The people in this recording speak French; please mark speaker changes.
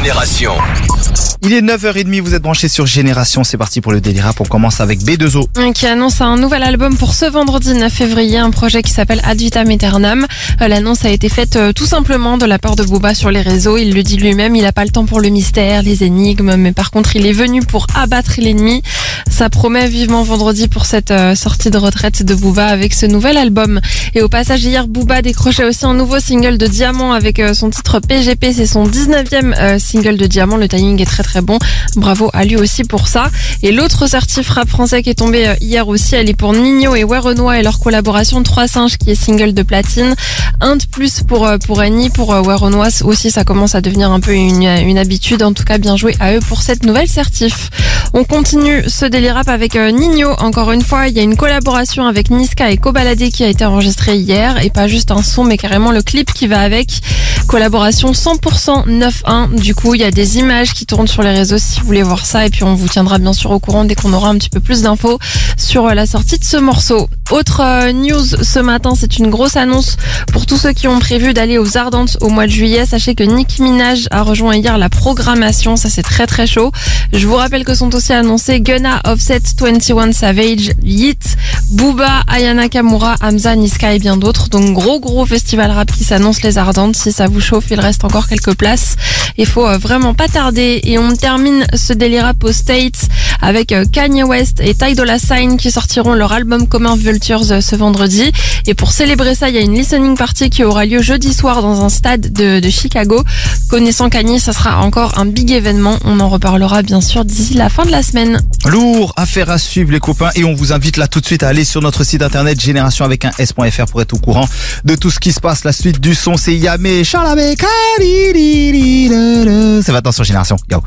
Speaker 1: Génération.
Speaker 2: Il est 9h30, vous êtes branchés sur Génération, c'est parti pour le délire. On commence avec B2O.
Speaker 3: qui annonce un nouvel album pour ce vendredi 9 février, un projet qui s'appelle Ad vitam aeternam. Euh, L'annonce a été faite euh, tout simplement de la part de Booba sur les réseaux. Il le dit lui-même, il n'a pas le temps pour le mystère, les énigmes, mais par contre il est venu pour abattre l'ennemi. Ça promet vivement vendredi pour cette euh, sortie de retraite de Booba avec ce nouvel album. Et au passage hier, Booba décrochait aussi un nouveau single de Diamant avec son titre PGP, c'est son 19e single de Diamant. Le timing est très très bon. Bravo à lui aussi pour ça. Et l'autre certif rap français qui est tombé euh, hier aussi, elle est pour Nino et Renoir et leur collaboration Trois singes qui est single de platine. Un de plus pour euh, pour Annie, pour euh, Renoir aussi, ça commence à devenir un peu une, une habitude. En tout cas, bien joué à eux pour cette nouvelle certif. On continue ce délire rap avec Nino. Encore une fois, il y a une collaboration avec Niska et Kobalade qui a été enregistrée hier et pas juste un son, mais carrément le clip qui va avec. Collaboration 100% 9-1. Du coup, il y a des images qui tournent sur les réseaux si vous voulez voir ça. Et puis, on vous tiendra bien sûr au courant dès qu'on aura un petit peu plus d'infos sur euh, la sortie de ce morceau. Autre euh, news ce matin, c'est une grosse annonce pour tous ceux qui ont prévu d'aller aux Ardentes au mois de juillet. Sachez que Nick Minaj a rejoint hier la programmation. Ça, c'est très très chaud. Je vous rappelle que sont aussi annoncés Gunna, Offset, 21 Savage, Yeet, Booba, Ayana Kamura, Hamza, Niska et bien d'autres. Donc, gros gros festival rap qui s'annonce les Ardentes. Si ça vous chauffe, il reste encore quelques places. Il faut euh, vraiment pas tarder. Et on termine ce délire rap aux States avec euh, Kanye West et Ty Dolla Sign qui sortiront leur album commun Vultures euh, ce vendredi. Et pour célébrer ça, il y a une listening party qui aura lieu jeudi soir dans un stade de, de Chicago. Connaissant Kanye, ça sera encore un big événement. On en reparlera bien sûr d'ici la fin de la semaine.
Speaker 2: Lourd, affaire à suivre les copains et on vous invite là tout de suite à aller sur notre site internet génération avec un s.fr pour être au courant de tout ce qui se passe. La suite du son c'est Yamé, Charlamé, C'est maintenant sur Génération. Yo.